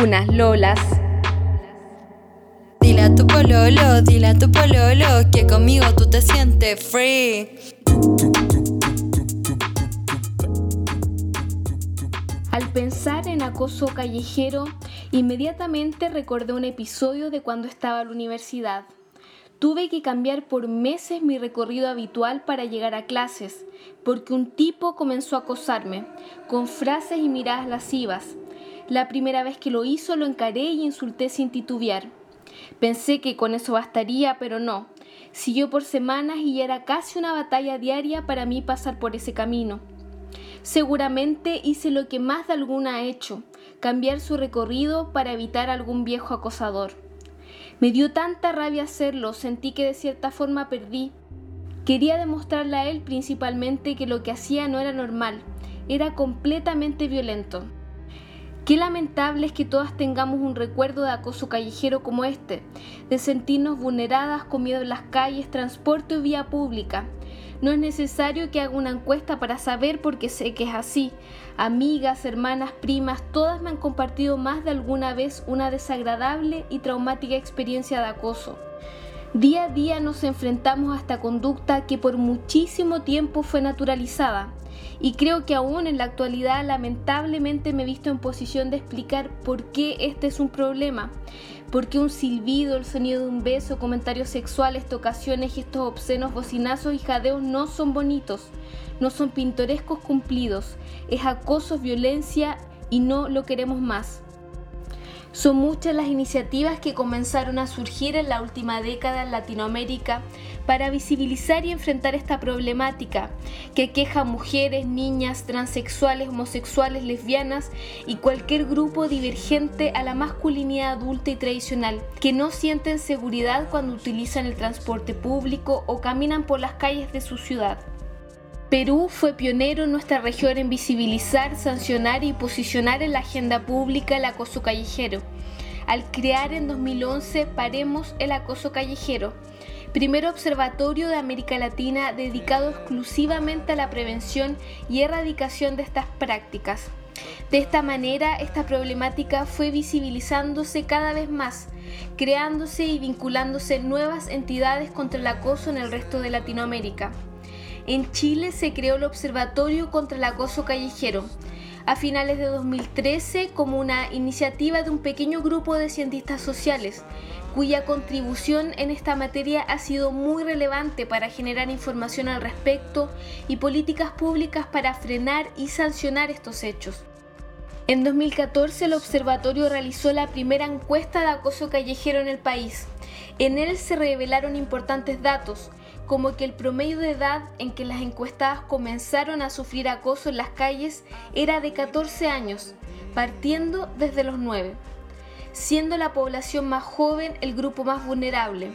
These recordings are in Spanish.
unas lolas. Dile a tu pololo, dile a tu pololo que conmigo tú te sientes free. Al pensar en acoso callejero, inmediatamente recordé un episodio de cuando estaba en la universidad. Tuve que cambiar por meses mi recorrido habitual para llegar a clases, porque un tipo comenzó a acosarme, con frases y miradas lascivas. La primera vez que lo hizo lo encaré y insulté sin titubear. Pensé que con eso bastaría, pero no. Siguió por semanas y era casi una batalla diaria para mí pasar por ese camino. Seguramente hice lo que más de alguna ha hecho, cambiar su recorrido para evitar algún viejo acosador. Me dio tanta rabia hacerlo, sentí que de cierta forma perdí. Quería demostrarle a él principalmente que lo que hacía no era normal, era completamente violento. Qué lamentable es que todas tengamos un recuerdo de acoso callejero como este, de sentirnos vulneradas con en las calles, transporte o vía pública. No es necesario que haga una encuesta para saber porque sé que es así. Amigas, hermanas, primas, todas me han compartido más de alguna vez una desagradable y traumática experiencia de acoso. Día a día nos enfrentamos a esta conducta que por muchísimo tiempo fue naturalizada y creo que aún en la actualidad lamentablemente me he visto en posición de explicar por qué este es un problema. Porque un silbido, el sonido de un beso, comentarios sexuales, tocaciones, gestos obscenos, bocinazos y jadeos no son bonitos, no son pintorescos cumplidos, es acoso, violencia y no lo queremos más. Son muchas las iniciativas que comenzaron a surgir en la última década en Latinoamérica para visibilizar y enfrentar esta problemática que queja a mujeres, niñas, transexuales, homosexuales, lesbianas y cualquier grupo divergente a la masculinidad adulta y tradicional, que no sienten seguridad cuando utilizan el transporte público o caminan por las calles de su ciudad. Perú fue pionero en nuestra región en visibilizar, sancionar y posicionar en la agenda pública el acoso callejero, al crear en 2011 Paremos el Acoso Callejero, primer observatorio de América Latina dedicado exclusivamente a la prevención y erradicación de estas prácticas. De esta manera, esta problemática fue visibilizándose cada vez más, creándose y vinculándose nuevas entidades contra el acoso en el resto de Latinoamérica. En Chile se creó el Observatorio contra el Acoso Callejero, a finales de 2013 como una iniciativa de un pequeño grupo de cientistas sociales, cuya contribución en esta materia ha sido muy relevante para generar información al respecto y políticas públicas para frenar y sancionar estos hechos. En 2014 el observatorio realizó la primera encuesta de acoso callejero en el país. En él se revelaron importantes datos, como que el promedio de edad en que las encuestadas comenzaron a sufrir acoso en las calles era de 14 años, partiendo desde los 9, siendo la población más joven el grupo más vulnerable.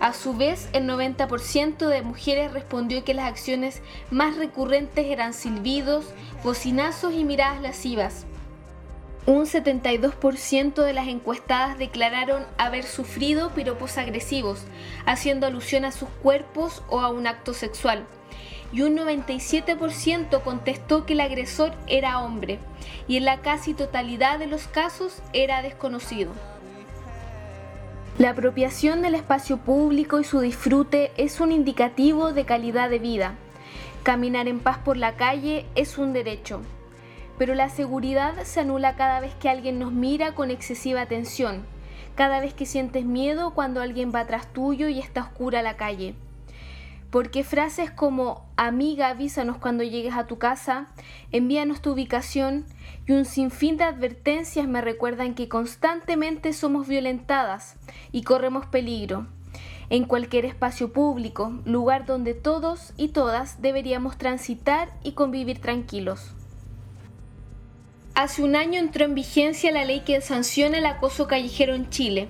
A su vez, el 90% de mujeres respondió que las acciones más recurrentes eran silbidos, bocinazos y miradas lascivas. Un 72% de las encuestadas declararon haber sufrido piropos agresivos, haciendo alusión a sus cuerpos o a un acto sexual. Y un 97% contestó que el agresor era hombre, y en la casi totalidad de los casos era desconocido. La apropiación del espacio público y su disfrute es un indicativo de calidad de vida. Caminar en paz por la calle es un derecho, pero la seguridad se anula cada vez que alguien nos mira con excesiva atención, cada vez que sientes miedo cuando alguien va atrás tuyo y está oscura la calle. Porque frases como amiga avísanos cuando llegues a tu casa, envíanos tu ubicación y un sinfín de advertencias me recuerdan que constantemente somos violentadas y corremos peligro en cualquier espacio público, lugar donde todos y todas deberíamos transitar y convivir tranquilos. Hace un año entró en vigencia la ley que sanciona el acoso callejero en Chile,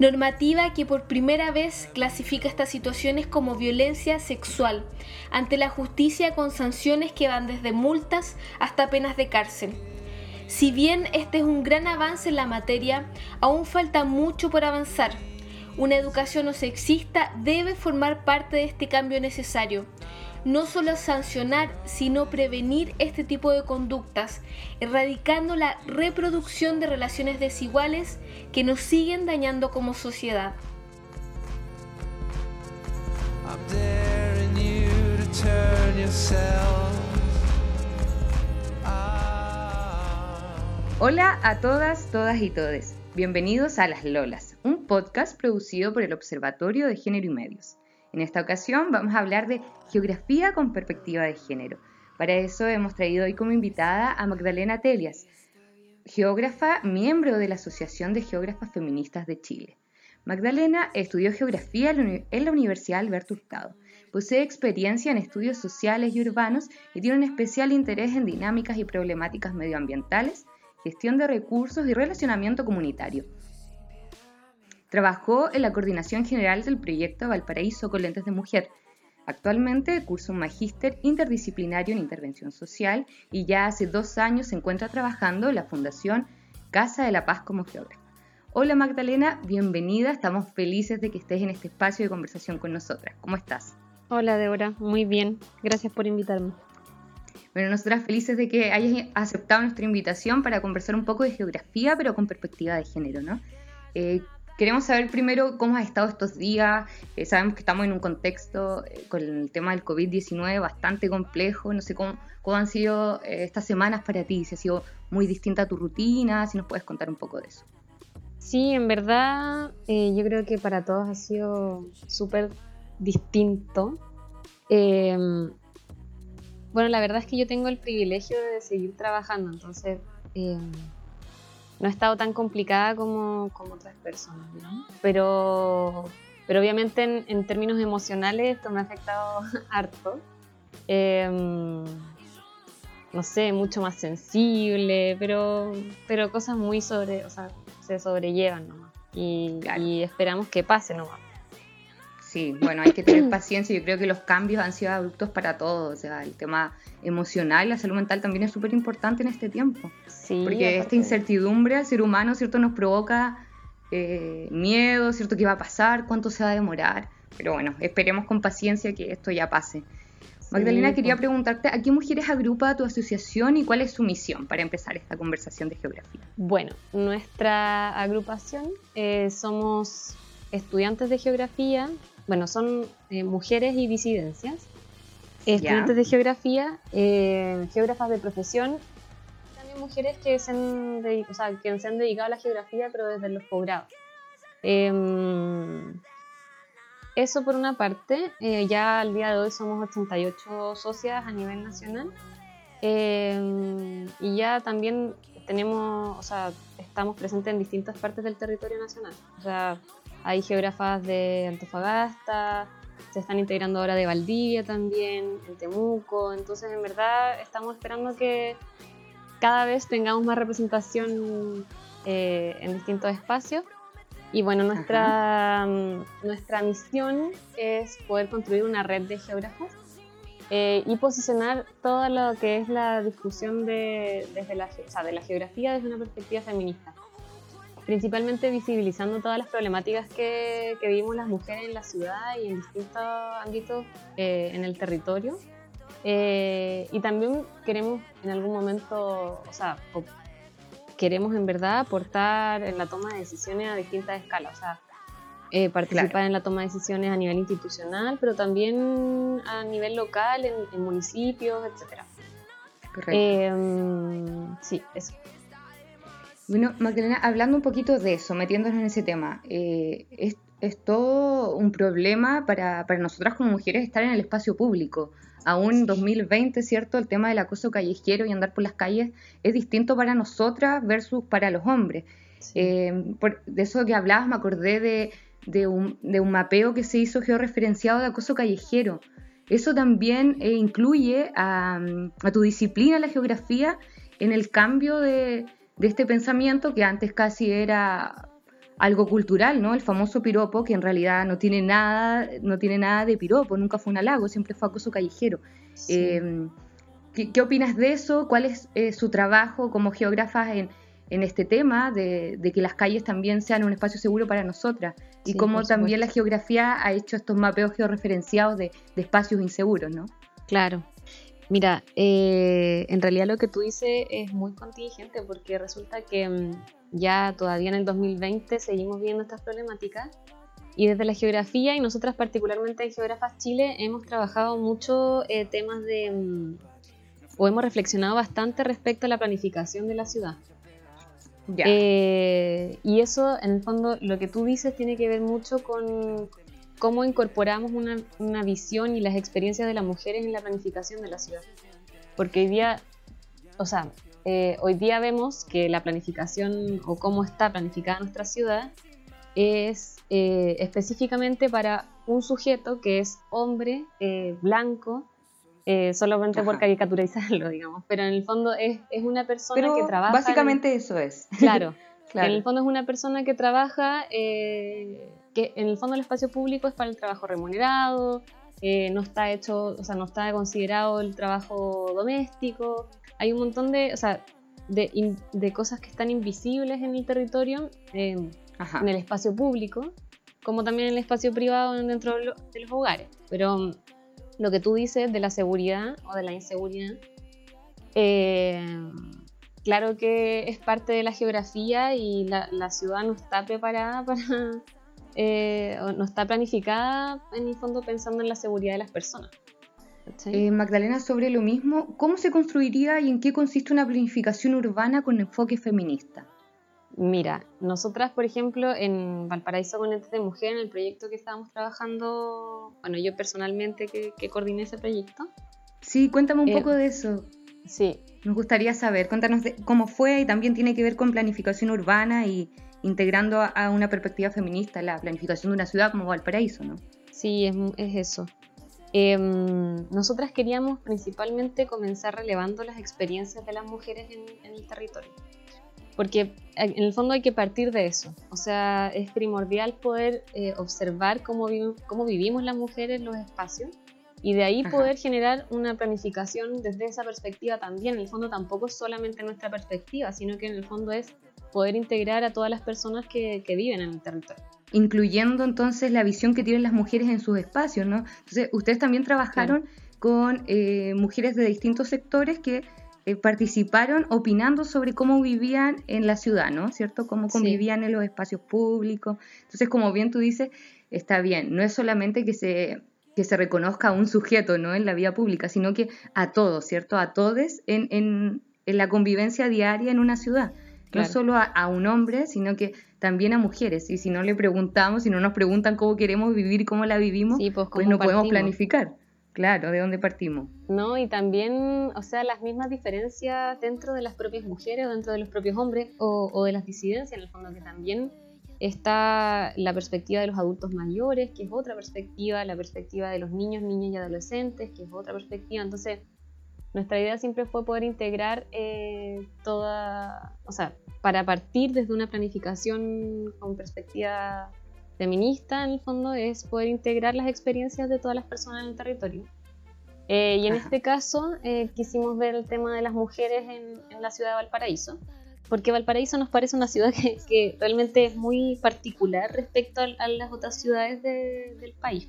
normativa que por primera vez clasifica estas situaciones como violencia sexual ante la justicia con sanciones que van desde multas hasta penas de cárcel. Si bien este es un gran avance en la materia, aún falta mucho por avanzar. Una educación no sexista debe formar parte de este cambio necesario no solo sancionar, sino prevenir este tipo de conductas, erradicando la reproducción de relaciones desiguales que nos siguen dañando como sociedad. Hola a todas, todas y todes. Bienvenidos a Las Lolas, un podcast producido por el Observatorio de Género y Medios. En esta ocasión vamos a hablar de geografía con perspectiva de género. Para eso hemos traído hoy como invitada a Magdalena Telias, geógrafa, miembro de la Asociación de Geógrafas Feministas de Chile. Magdalena estudió geografía en la Universidad Alberto Hurtado. Posee experiencia en estudios sociales y urbanos y tiene un especial interés en dinámicas y problemáticas medioambientales, gestión de recursos y relacionamiento comunitario. Trabajó en la coordinación general del proyecto Valparaíso con lentes de mujer. Actualmente cursa un magíster interdisciplinario en intervención social y ya hace dos años se encuentra trabajando en la Fundación Casa de la Paz como geógrafa. Hola Magdalena, bienvenida. Estamos felices de que estés en este espacio de conversación con nosotras. ¿Cómo estás? Hola Débora, muy bien. Gracias por invitarme. Bueno, nosotras felices de que hayas aceptado nuestra invitación para conversar un poco de geografía, pero con perspectiva de género, ¿no? Eh, Queremos saber primero cómo has estado estos días. Eh, sabemos que estamos en un contexto eh, con el tema del COVID-19 bastante complejo. No sé cómo, cómo han sido eh, estas semanas para ti, si ha sido muy distinta a tu rutina, si nos puedes contar un poco de eso. Sí, en verdad yo creo que para todos ha sido súper distinto. Em, bueno, la verdad es que yo tengo el privilegio de seguir trabajando, entonces em, no ha estado tan complicada como, otras personas, ¿no? Pero, pero obviamente en, términos emocionales esto me ha afectado harto. Em, no sé, mucho más sensible, pero, pero cosas muy sobre, o sea, se sobrellevan nomás. Y, y esperamos que pase nomás. Sí, bueno, hay que tener paciencia. Yo creo que los cambios han sido abruptos para todos. O sea, el tema emocional, la salud mental también es súper importante en este tiempo. Sí, porque esta incertidumbre al ser humano, ¿cierto? Nos provoca eh, miedo, ¿cierto? ¿Qué va a pasar? ¿Cuánto se va a demorar? Pero bueno, esperemos con paciencia que esto ya pase. Magdalena, quería preguntarte, ¿a qué mujeres agrupa tu asociación y cuál es su misión para empezar esta conversación de geografía? Bueno, nuestra agrupación eh, somos estudiantes de geografía bueno, son eh, mujeres y disidencias, estudiantes de geografía, eh, geógrafas de profesión, también mujeres que se, han dedicado, o sea, que se han dedicado a la geografía, pero desde los posgrados. Em, eso por una parte, eh, ya al día de hoy somos 88 socias a nivel nacional em, y ya también tenemos, o sea, estamos presentes en distintas partes del territorio nacional. O sea, hay geógrafas de Antofagasta, se están integrando ahora de Valdivia también, en Temuco, entonces en verdad estamos esperando que cada vez tengamos más representación eh, en distintos espacios. Y bueno, nuestra, mm, nuestra misión es poder construir una red de geógrafos eh, y posicionar todo lo que es la discusión de, desde la, o sea, de la geografía desde una perspectiva feminista principalmente visibilizando todas las problemáticas que, que vivimos las mujeres en la ciudad y en distintos ámbitos eh, en el territorio. Eh, y también queremos en algún momento, o sea, queremos en verdad aportar en la toma de decisiones a distintas escalas, o sea, eh, participar en la toma de decisiones a nivel institucional, pero también a nivel local, en, municipios, etc. Correcto. sí, eso. Bueno, Magdalena, hablando un poquito de eso, metiéndonos en ese tema, eh, es, todo un problema para, para, nosotras como mujeres estar en el espacio público. Aún en 2020, ¿cierto? El tema del acoso callejero y andar por las calles es distinto para nosotras versus para los hombres. Eh, de eso que hablabas, me acordé de, de, un, de, un, mapeo que se hizo georreferenciado de acoso callejero. Eso también eh, incluye a, a tu disciplina, la geografía, en el cambio de, de este pensamiento que antes casi era algo cultural, ¿no? El famoso piropo, que en realidad no tiene nada, no tiene nada de piropo, nunca fue un halago, siempre fue acoso callejero. Em, ¿qué, opinas de eso? ¿Cuál es eh, su trabajo como geógrafa en, este tema de, que las calles también sean un espacio seguro para nosotras? Y cómo también la geografía ha hecho estos mapeos georreferenciados de, de espacios inseguros, ¿no? Claro. Mira, eh, en realidad lo que tú dices es muy contingente porque resulta que mm, ya todavía en el 2020 seguimos viendo estas problemáticas y desde la geografía y nosotras particularmente en Geógrafas Chile hemos trabajado mucho eh, temas de, mm, o hemos reflexionado bastante respecto a la planificación de la ciudad. Eh, y eso, en el fondo, lo que tú dices tiene que ver mucho con cómo incorporamos una, una visión y las experiencias de las mujeres en la planificación de la ciudad. Porque hoy día, o sea, eh, hoy día vemos que la planificación o cómo está planificada nuestra ciudad es eh, específicamente para un sujeto que es hombre, eh, blanco, solamente por caricaturizarlo, digamos, pero en el fondo es, es una persona que trabaja... Básicamente eso es. Claro, claro, en el fondo es una persona que trabaja, que en el fondo el espacio público es para el trabajo remunerado, no está hecho, o sea, no está considerado el trabajo doméstico, hay un montón de, o sea, de, de cosas que están invisibles en el territorio, eh, en el espacio público, como también en el espacio privado dentro de los hogares. Pero mm, lo que tú dices de la seguridad o de la inseguridad, eh, claro que es parte de la geografía y la, la ciudad no está preparada para, eh, no está planificada en el fondo pensando en la seguridad de las personas. Eh, Magdalena, sobre lo mismo, ¿cómo se construiría y en qué consiste una planificación urbana con enfoque feminista? Mira, nosotras, por ejemplo, en Valparaíso con Entes de Mujer, en el proyecto que estábamos trabajando, bueno, yo personalmente que, coordiné ese proyecto. Sí, cuéntame un eh, poco de eso. Sí. Nos gustaría saber, cuéntanos cómo fue y también tiene que ver con planificación urbana y integrando a, una perspectiva feminista la planificación de una ciudad como Valparaíso, ¿no? Sí, es, es eso. Em, nosotras queríamos principalmente comenzar relevando las experiencias de las mujeres en, el territorio, porque eh, en el fondo hay que partir de eso, o sea, es primordial poder eh, observar cómo, cómo, vivimos las mujeres en los espacios y de ahí poder generar una planificación desde esa perspectiva también, en el fondo tampoco es solamente nuestra perspectiva, sino que en el fondo es poder integrar a todas las personas que viven en el territorio incluyendo entonces la visión que tienen las mujeres en sus espacios, ¿no? Entonces, ustedes también trabajaron con eh, mujeres de distintos sectores que eh, participaron opinando sobre cómo vivían en la ciudad, ¿no? ¿Cierto? Cómo convivían en los espacios públicos. Entonces, como bien tú dices, está bien, no es solamente que se, que se reconozca a un sujeto, ¿no? En la vida pública, sino que a todos, ¿cierto? A todos en, en, en la convivencia diaria en una ciudad. No solo a, un hombre, sino que también a mujeres. Y si no le preguntamos, si no nos preguntan cómo queremos vivir, cómo la vivimos, pues, pues, no podemos planificar. Claro, ¿de dónde partimos? No, y también, o sea, las mismas diferencias dentro de las propias mujeres o dentro de los propios hombres o, de las disidencias, en el fondo, que también está la perspectiva de los adultos mayores, que es otra perspectiva, la perspectiva de los niños, niñas y adolescentes, que es otra perspectiva. Entonces, nuestra idea siempre fue poder integrar eh, toda, o sea, para partir desde una planificación con perspectiva feminista, en el fondo, es poder integrar las experiencias de todas las personas en el territorio. Eh, y en este caso eh, quisimos ver el tema de las mujeres en, la ciudad de Valparaíso, porque Valparaíso nos parece una ciudad que, realmente es muy particular respecto a, las otras ciudades del país.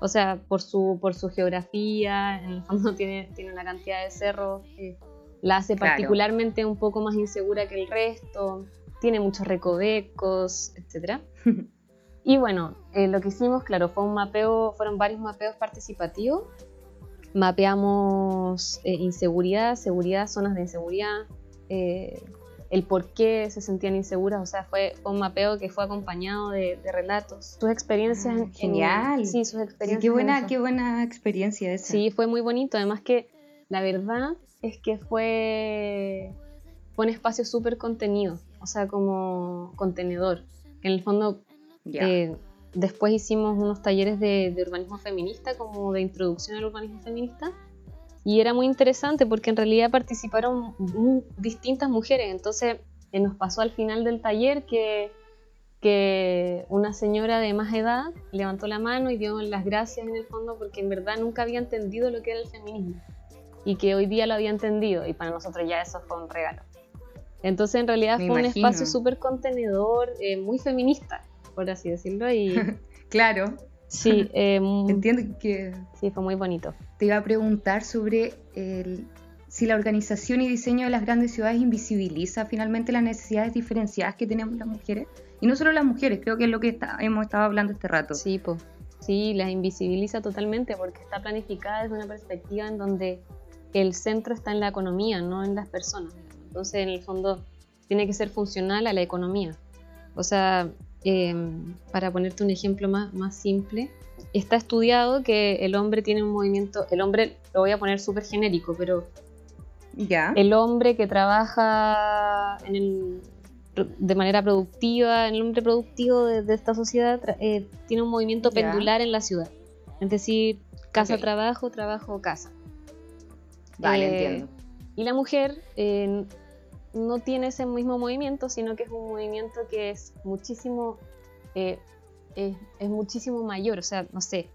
O sea, por su, por su geografía, en el fondo tiene, tiene una cantidad de cerros que la hace particularmente un poco más insegura que el resto, tiene muchos recovecos, etc. y bueno, eh, lo que hicimos, claro, fue un mapeo, fueron varios mapeos participativos. Mapeamos eh, inseguridad, seguridad, zonas de inseguridad, eh, el por qué se sentían inseguras, o sea, fue un mapeo que fue acompañado de, relatos, sus experiencias. Ah, genial. sí, sus experiencias. qué buena, qué buena experiencia esa. Sí, fue muy bonito, además que la verdad es que fue, fue un espacio súper contenido, o sea, como contenedor. En el fondo, eh, después hicimos unos talleres de, de urbanismo feminista, como de introducción al urbanismo feminista Y era muy interesante porque en realidad participaron distintas mujeres. Entonces eh, nos pasó al final del taller que, que una señora de más edad levantó la mano y dio las gracias en el fondo porque en verdad nunca había entendido lo que era el feminismo y que hoy día lo había entendido y para nosotros ya eso fue un regalo. Entonces en realidad fue un espacio súper contenedor, eh, muy feminista, por así decirlo. Y claro. Sí, eh, entiendo que... Sí, fue muy bonito. Te iba a preguntar sobre el, si la organización y diseño de las grandes ciudades invisibiliza finalmente las necesidades diferenciadas que tenemos las mujeres. Y no solo las mujeres, creo que es lo que hemos estado hablando este rato. Sí, pues. Sí, las invisibiliza totalmente porque está planificada desde una perspectiva en donde el centro está en la economía, no en las personas. Entonces, en el fondo, tiene que ser funcional a la economía. O sea, em, para ponerte un ejemplo más, más simple, está estudiado que el hombre tiene un movimiento, el hombre, lo voy a poner súper genérico, pero ya. el hombre que trabaja de manera productiva, el hombre productivo de, esta sociedad eh, tiene un movimiento pendular en la ciudad. Es decir, casa-trabajo, trabajo-casa. Vale, eh, entiendo. Y la mujer eh, no tiene ese mismo movimiento, sino que es un movimiento que es muchísimo, eh, es, muchísimo mayor. O sea, no sé,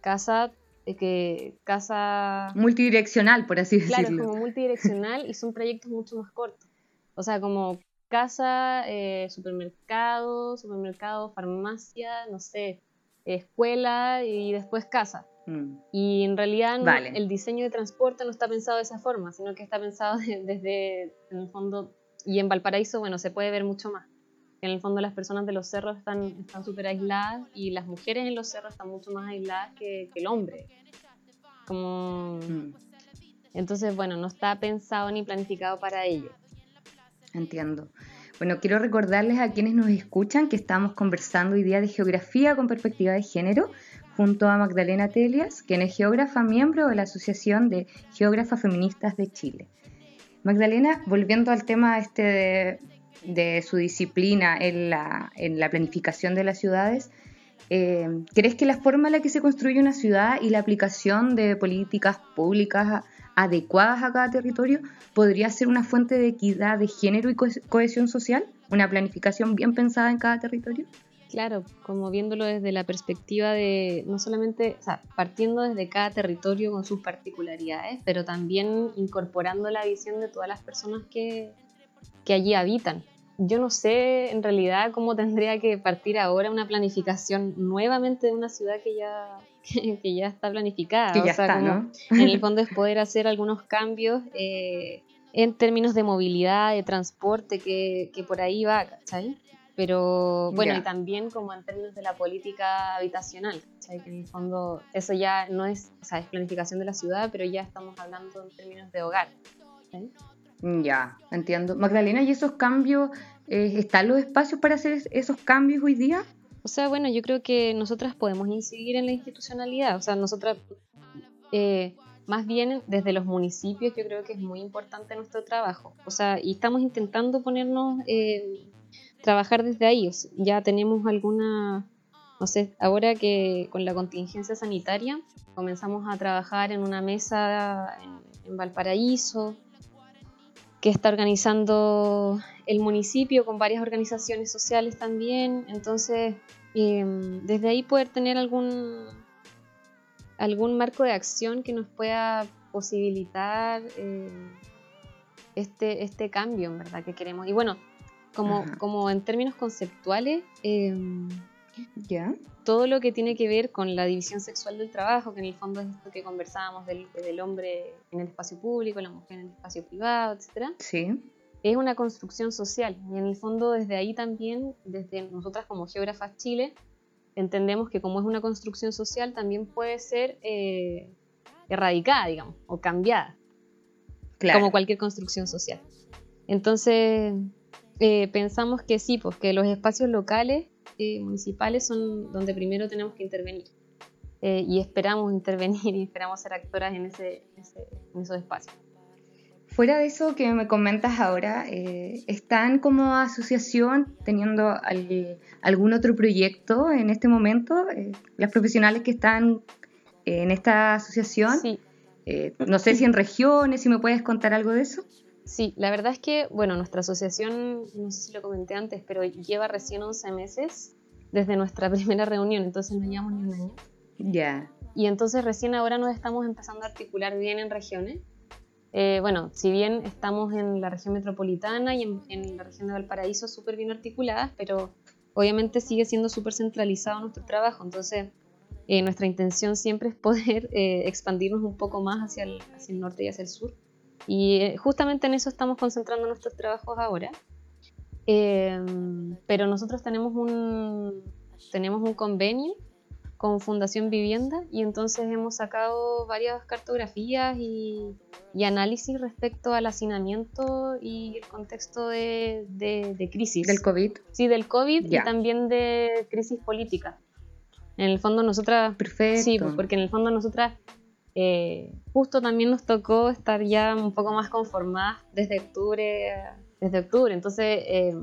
casa eh, que casa multidireccional, por así decirlo. Claro, como multidireccional y son proyectos mucho más cortos. O sea, como casa, eh, supermercado, supermercado, farmacia, no sé, escuela y después casa. Mm. Y en realidad el diseño de transporte no está pensado de esa forma, sino que está pensado desde, en el fondo, y en Valparaíso, bueno, se puede ver mucho más. En el fondo las personas de los cerros están súper aisladas y las mujeres en los cerros están mucho más aisladas que, el hombre. Como... Mm. Entonces, bueno, no está pensado ni planificado para ello. Entiendo. Bueno, quiero recordarles a quienes nos escuchan que estamos conversando hoy día de geografía con perspectiva de género junto a Magdalena Telias, quien es geógrafa miembro de la Asociación de Geógrafas Feministas de Chile. Magdalena, volviendo al tema este de, su disciplina en la, planificación de las ciudades, eh, ¿crees que la forma en la que se construye una ciudad y la aplicación de políticas públicas adecuadas a cada territorio podría ser una fuente de equidad de género y cohesión social? ¿Una planificación bien pensada en cada territorio? Claro, como viéndolo desde la perspectiva de, no solamente, o sea, partiendo desde cada territorio con sus particularidades, pero también incorporando la visión de todas las personas que, que allí habitan. Yo no sé en realidad cómo tendría que partir ahora una planificación nuevamente de una ciudad que ya, que, ya está planificada. Que ya está, ¿no? En el fondo es poder hacer algunos cambios eh, en términos de movilidad, de transporte, que, que por ahí va, ¿cachai? Pero bueno, y también como en términos de la política habitacional, ¿sabes? que en el fondo eso ya no es, o sea, es planificación de la ciudad, pero ya estamos hablando en términos de hogar. Ya, entiendo. Magdalena, ¿y esos cambios, eh, están los espacios para hacer esos cambios hoy día? O sea, bueno, yo creo que nosotras podemos incidir en la institucionalidad, o sea, nosotras, eh, más bien desde los municipios, yo creo que es muy importante nuestro trabajo, o sea, y estamos intentando ponernos... Eh, trabajar desde ahí. ya tenemos alguna, no sé, ahora que con la contingencia sanitaria comenzamos a trabajar en una mesa en, Valparaíso, que está organizando el municipio con varias organizaciones sociales también. Entonces, em, desde ahí poder tener algún, algún marco de acción que nos pueda posibilitar eh, este, este cambio, en verdad, que queremos. Y bueno, como, como en términos conceptuales, ¿Ya? todo lo que tiene que ver con la división sexual del trabajo, que en el fondo es esto que conversábamos del, del hombre en el espacio público, la mujer en el espacio privado, etc. Sí. Es una construcción social y en el fondo desde ahí también, desde nosotras como geógrafas Chile, entendemos que como es una construcción social también puede ser eh, erradicada, digamos, o cambiada, claro. como cualquier construcción social. Entonces, eh, pensamos que sí, pues que los espacios locales eh, municipales son donde primero tenemos que intervenir. Eh, y esperamos intervenir y esperamos ser actoras en, ese, en esos espacios. Fuera de eso que me comentas ahora, ¿están como asociación teniendo algún otro proyecto en este momento? las profesionales que están en esta asociación, sí. Eh, no sé si en regiones, si me puedes contar algo de eso. Sí, la verdad es que, bueno, nuestra asociación, no sé si lo comenté antes, pero lleva recién 11 meses desde nuestra primera reunión, entonces no llevamos ni un año. Ya. Y entonces recién ahora nos estamos empezando a articular bien en regiones. Eh, bueno, si bien estamos en la región metropolitana y en, la región de Valparaíso súper bien articuladas, pero obviamente sigue siendo súper centralizado nuestro trabajo, entonces eh, nuestra intención siempre es poder eh, expandirnos un poco más hacia el, hacia el norte y hacia el sur. Y eh, justamente en eso estamos concentrando nuestros trabajos ahora. Em, pero nosotros tenemos un, tenemos un convenio con Fundación Vivienda y entonces hemos sacado varias cartografías y, y análisis respecto al hacinamiento y el contexto de, de, crisis. ¿Del COVID? Sí, del COVID y también de crisis política. En el fondo nosotras... Perfecto. Sí, porque en el fondo nosotras eh, justo también nos tocó estar ya un poco más conformadas desde octubre, desde octubre, entonces... Eh,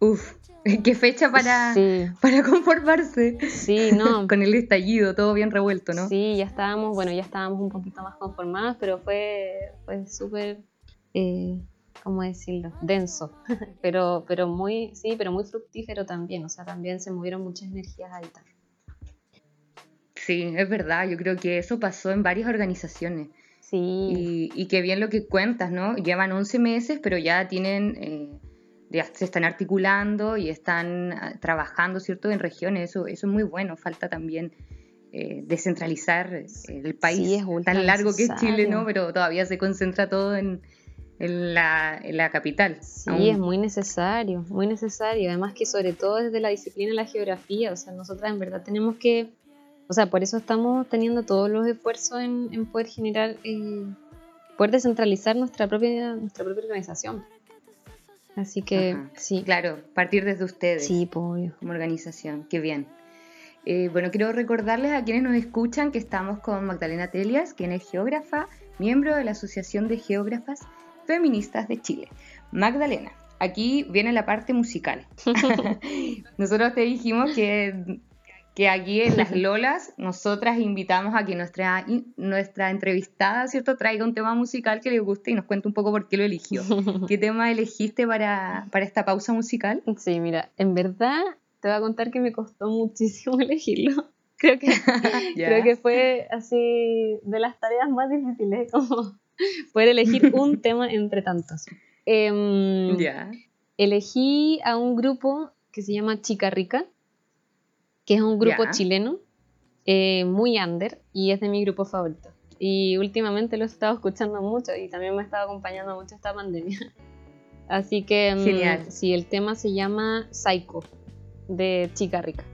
Uf, qué fecha para, para conformarse. Sí, no. Con el estallido, todo bien revuelto, ¿no? Sí, ya estábamos, bueno, ya estábamos un poquito más conformadas, pero fue, fue súper, eh, ¿cómo decirlo? Denso, pero, pero muy, sí, pero muy fructífero también, o sea, también se movieron muchas energías ahí también. Sí, es verdad, yo creo que eso pasó en varias organizaciones. Sí. Y, que bien lo que cuentas, ¿no? Llevan 11 meses, pero ya tienen, eh, ya se están articulando y están ah, trabajando, ¿cierto? En regiones, eso, eso es muy bueno, falta también eh, descentralizar eh, el país sí, es tan largo que es Chile, ¿no? Pero todavía se concentra todo en, en, la, en la, capital. Sí, es muy necesario, muy necesario. Además que sobre todo desde la disciplina de la geografía, o sea, nosotras en verdad tenemos que o sea, por eso estamos teniendo todos los esfuerzos en, poder generar, eh, poder descentralizar nuestra propia, nuestra propia organización. Así que, sí. Claro, partir desde ustedes. Sí, pues, Como organización, qué bien. Eh, bueno, quiero recordarles a quienes nos escuchan que estamos con Magdalena Telias, quien es geógrafa, miembro de la Asociación de Geógrafas Feministas de Chile. Magdalena, aquí viene la parte musical. Nosotros te dijimos que que aquí en Las Lolas nosotras invitamos a que nuestra, nuestra entrevistada, ¿cierto?, traiga un tema musical que le guste y nos cuente un poco por qué lo eligió. ¿Qué tema elegiste para, para esta pausa musical? Sí, mira, en verdad te voy a contar que me costó muchísimo elegirlo. Creo que, creo que fue así de las tareas más difíciles, como poder elegir un tema entre tantos. Ya. Elegí a un grupo que se llama Chica Rica que es un grupo chileno eh, muy under y es de mi grupo favorito. Y últimamente lo he estado escuchando mucho y también me ha estado acompañando mucho esta pandemia. Así que mm, Genial. sí, el tema se llama Psycho de Chica Rica.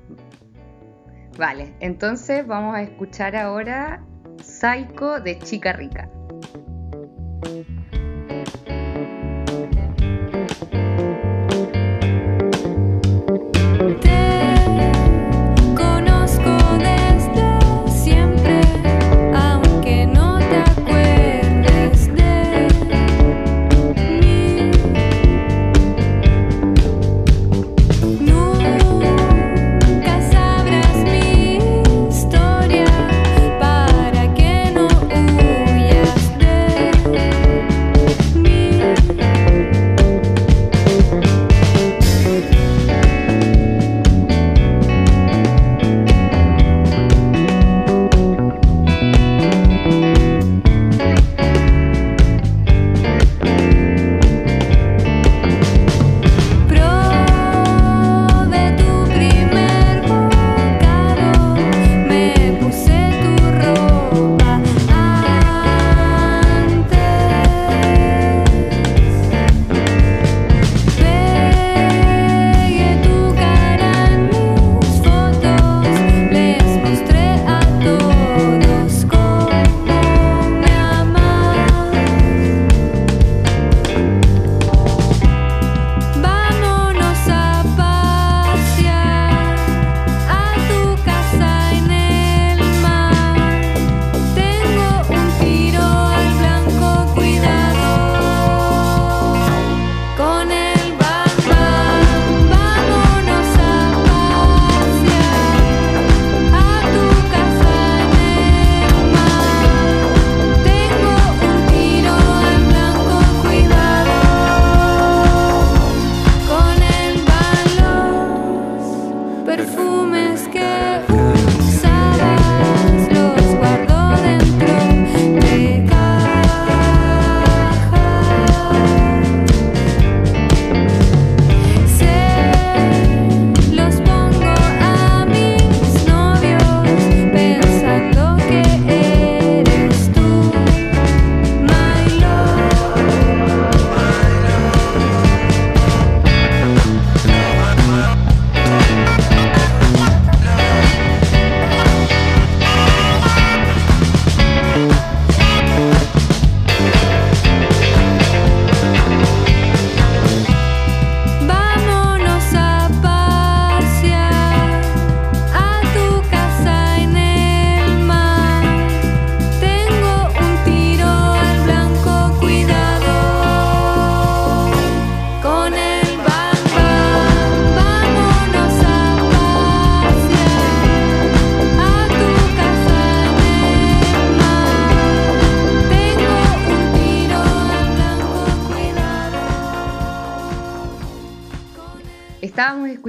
Vale, entonces vamos a escuchar ahora Psycho de Chica Rica.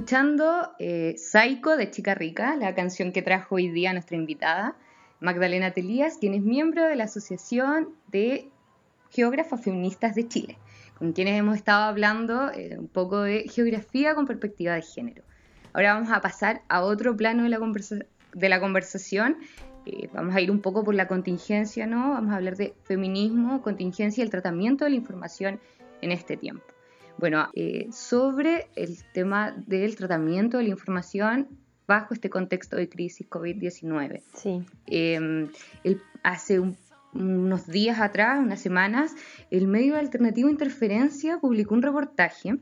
Escuchando eh, Psycho de Chica Rica, la canción que trajo hoy día nuestra invitada, Magdalena Telías, quien es miembro de la Asociación de Geógrafos Feministas de Chile, con quienes hemos estado hablando eh, un poco de geografía con perspectiva de género. Ahora vamos a pasar a otro plano de la, de la conversación. Eh, vamos a ir un poco por la contingencia, ¿no? Vamos a hablar de feminismo, contingencia y el tratamiento de la información en este tiempo. Bueno, eh, sobre el tema del tratamiento de la información bajo este contexto de crisis COVID-19. Sí. Em, hace unos días atrás, unas semanas, el medio alternativo Interferencia publicó un reportaje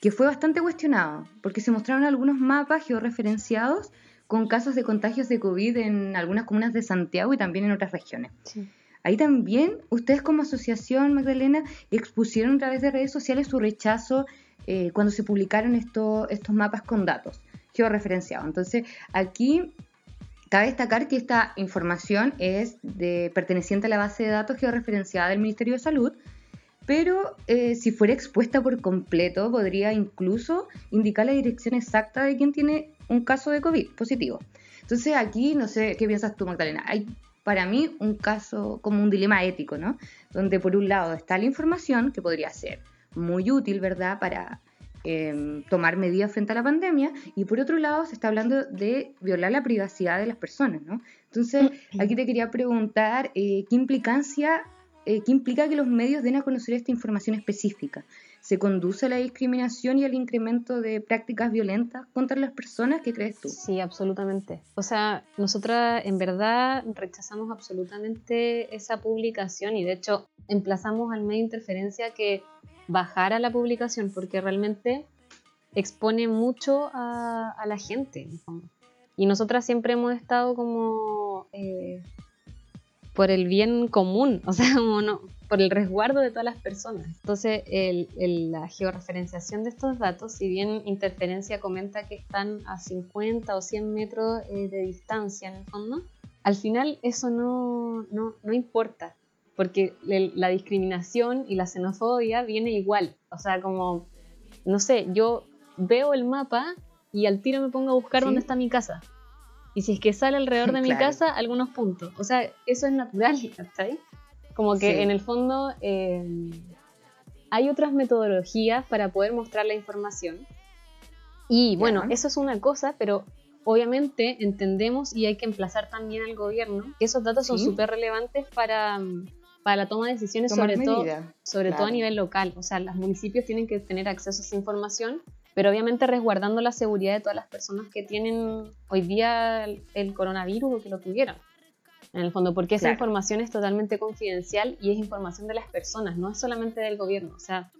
que fue bastante cuestionado, porque se mostraron algunos mapas georreferenciados con casos de contagios de COVID en algunas comunas de Santiago y también en otras regiones. Sí. Ahí también ustedes como asociación, Magdalena, expusieron a través de redes sociales su rechazo eh, cuando se publicaron estos mapas con datos georreferenciados. Entonces, aquí cabe destacar que esta información es de, perteneciente a la base de datos georreferenciada del Ministerio de Salud, pero eh, si fuera expuesta por completo, podría incluso indicar la dirección exacta de quien tiene un caso de COVID positivo. Entonces aquí, no sé, ¿qué piensas tú, Magdalena? Hay para mí un caso como un dilema ético, ¿no? Donde por un lado está la información, que podría ser muy útil, ¿verdad?, para em, tomar medidas frente a la pandemia, y por otro lado se está hablando de violar la privacidad de las personas, ¿no? Entonces, aquí te quería preguntar, eh, ¿qué implicancia, eh, qué implica que los medios den a conocer esta información específica? Se conduce a la discriminación y al incremento de prácticas violentas contra las personas? ¿Qué crees tú? Sí, absolutamente. O sea, nosotras en verdad rechazamos absolutamente esa publicación y de hecho emplazamos al medio de interferencia que bajara la publicación porque realmente expone mucho a, la gente. Y nosotras siempre hemos estado como eh, por el bien común, o sea, como no, por el resguardo de todas las personas. Entonces, la georreferenciación de estos datos, si bien Interferencia comenta que están a 50 o 100 metros eh, de distancia en el fondo, al final eso no, no, no importa, porque la discriminación y la xenofobia viene igual. O sea, como, no sé, yo veo el mapa y al tiro me pongo a buscar dónde está mi casa. Y si es que sale alrededor de mi casa, algunos puntos. O sea, eso es natural, ¿cachai? Como que en el fondo eh, hay otras metodologías para poder mostrar la información. Y bueno, eso es una cosa, pero obviamente entendemos y hay que emplazar también al gobierno. Que esos datos son súper relevantes para, para la toma de decisiones, sobre, todo, sobre todo a nivel local. O sea, los municipios tienen que tener acceso a esa información, pero obviamente resguardando la seguridad de todas las personas que tienen hoy día el coronavirus o que lo tuvieron en el fondo, porque esa información es totalmente confidencial y es información de las personas, no es solamente del gobierno. O sea,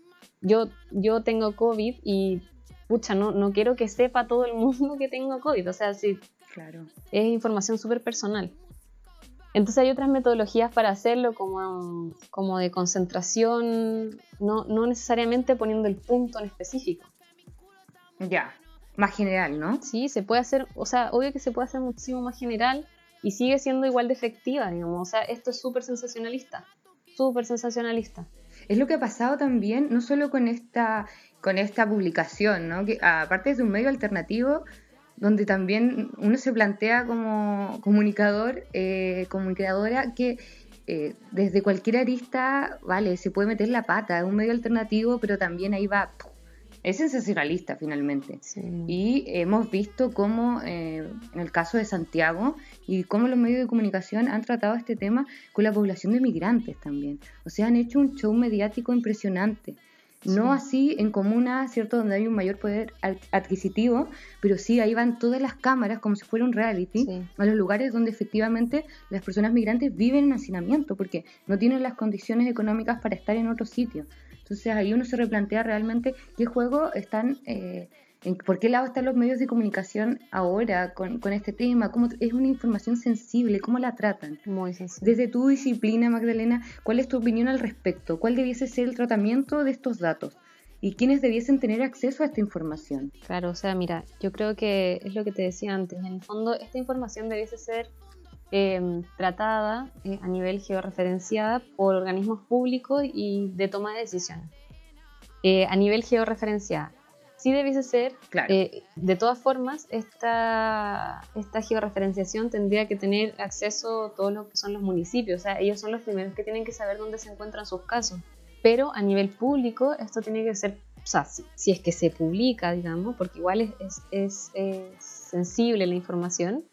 yo, yo tengo COVID y, pucha, no, no quiero que sepa todo el mundo que tengo COVID. O sea, sí, claro. es información súper personal. Entonces hay otras metodologías para hacerlo, como, como de concentración, no, no necesariamente poniendo el punto en específico. Ya, más general, ¿no? Sí, se puede hacer, o sea, obvio que se puede hacer muchísimo más general, y sigue siendo igual de efectiva, digamos. O sea, esto es súper sensacionalista, súper sensacionalista. Es lo que ha pasado también, no solo con esta, con esta publicación, ¿no? que aparte es de un medio alternativo donde también uno se plantea como comunicador, eh, comunicadora, que eh, desde cualquier arista, vale, se puede meter la pata, es un medio alternativo, pero también ahí va es sensacionalista finalmente. Y hemos visto cómo, eh, en el caso de Santiago, y cómo los medios de comunicación han tratado este tema con la población de migrantes también. O sea, han hecho un show mediático impresionante. No así en comunas, ¿cierto?, donde hay un mayor poder adquisitivo, pero sí ahí van todas las cámaras como si fuera un reality a los lugares donde efectivamente las personas migrantes viven en hacinamiento porque no tienen las condiciones económicas para estar en otro sitio. Entonces ahí uno se replantea realmente qué juego están, eh, en, por qué lado están los medios de comunicación ahora con, este tema, cómo es una información sensible, cómo la tratan. Muy sensible. Desde tu disciplina, Magdalena, ¿cuál es tu opinión al respecto? ¿Cuál debiese ser el tratamiento de estos datos? ¿Y quiénes debiesen tener acceso a esta información? Claro, o sea, mira, yo creo que es lo que te decía antes, en el fondo esta información debiese ser Em, tratada eh, a nivel georreferenciada por organismos públicos y de toma de decisiones. Eh, a nivel georreferenciada, sí debiese ser. Claro. Eh, de todas formas, esta, esta georreferenciación tendría que tener acceso a todos lo que son los municipios. O sea, ellos son los primeros que tienen que saber dónde se encuentran sus casos. Pero a nivel público, esto tiene que ser, o sea, si, es que se publica, digamos, porque igual es, es, es, sensible la información.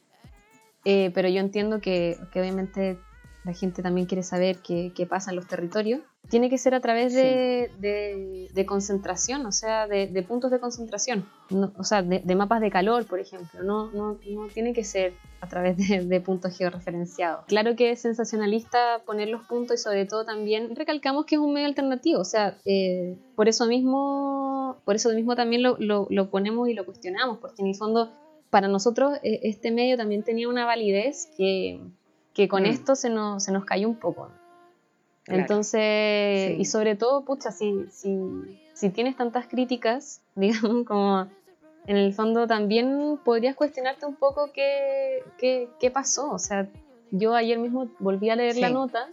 Eh, pero yo entiendo que, que obviamente la gente también quiere saber qué, qué pasa en los territorios tiene que ser a través de, de, concentración, o sea, de, de puntos de concentración, o sea, de, mapas de calor, por ejemplo, no, no, no tiene que ser a través de, puntos georreferenciados. Claro que es sensacionalista poner los puntos y sobre todo también recalcamos que es un medio alternativo, o sea, eh, por eso mismo, por eso mismo también lo, lo, lo, ponemos y lo cuestionamos, porque en el fondo para nosotros eh, este medio también tenía una validez que, que con mm. esto se nos, se nos cayó un poco. Entonces, y sobre todo, pucha, si, si, si tienes tantas críticas, digamos, como en el fondo también podrías cuestionarte un poco qué, qué, qué pasó. O sea, yo ayer mismo volví a leer la nota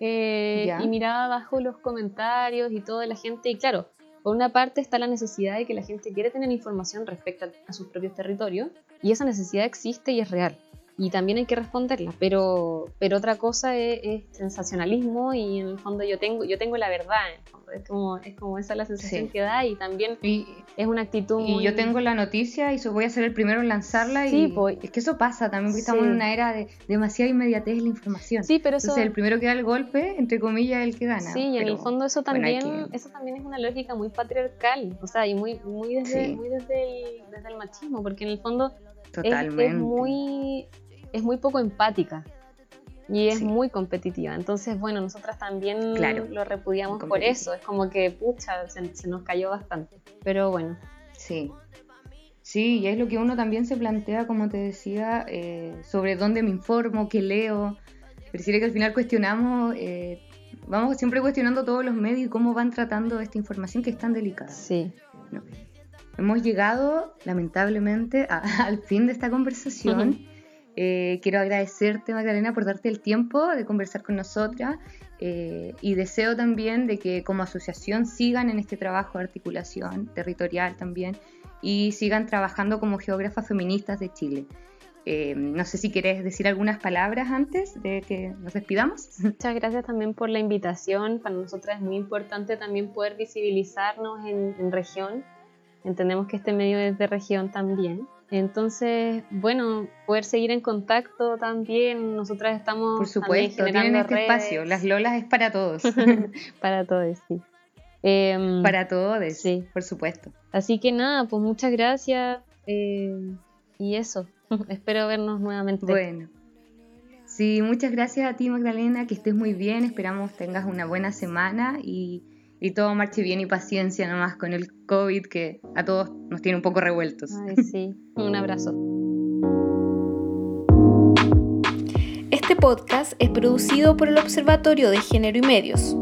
eh, y miraba abajo los comentarios y toda la gente, y claro, por una parte está la necesidad de que la gente quiere tener información respecto a, a sus propios territorios, y esa necesidad existe y es real y también hay que responderla, pero, pero otra cosa es, sensacionalismo y en el fondo yo tengo, yo tengo la verdad, es como, es como esa la sensación que da y también es una actitud Y yo tengo la noticia y voy a ser el primero en lanzarla y pues, es que eso pasa también porque estamos en una era de demasiada inmediatez en la información. Sí, pero eso... Entonces el primero que da el golpe, entre comillas, es el que gana. Sí, y en el fondo eso también, eso también es una lógica muy patriarcal, o sea, y muy, muy, desde, muy desde, el, desde el machismo, porque en el fondo Totalmente. es muy es muy poco empática y es muy competitiva. Entonces, bueno, nosotras también lo repudiamos por eso. Es como que, pucha, se, nos cayó bastante. Pero bueno. Sí. Sí, y es lo que uno también se plantea, como te decía, eh, sobre dónde me informo, qué leo. Pareciera que al final cuestionamos, eh, vamos siempre cuestionando todos los medios y cómo van tratando esta información que es tan delicada. Sí. Hemos llegado, lamentablemente, al fin de esta conversación. Eh, quiero agradecerte, Magdalena, por darte el tiempo de conversar con nosotras eh, y deseo también de que como asociación sigan en este trabajo de articulación territorial también y sigan trabajando como geógrafas feministas de Chile. Eh, no sé si quieres decir algunas palabras antes de que nos despidamos. Muchas gracias también por la invitación. Para nosotras es muy importante también poder visibilizarnos en, en región. Entendemos que este medio es de región también. Entonces, bueno, poder seguir en contacto también. Nosotras estamos. Por supuesto, tienen este espacio. Las Lolas es para todos. para todos, sí. Em, para todos, sí. Por supuesto. Así que nada, pues muchas gracias. Eh, y eso. Espero vernos nuevamente. Bueno. Sí, muchas gracias a ti, Magdalena. Que estés muy bien. Esperamos tengas una buena semana y y todo marche bien y paciencia nomás con el COVID que a todos nos tiene un poco revueltos. Ay, sí, un abrazo. Este podcast es producido por el Observatorio de Género y Medios.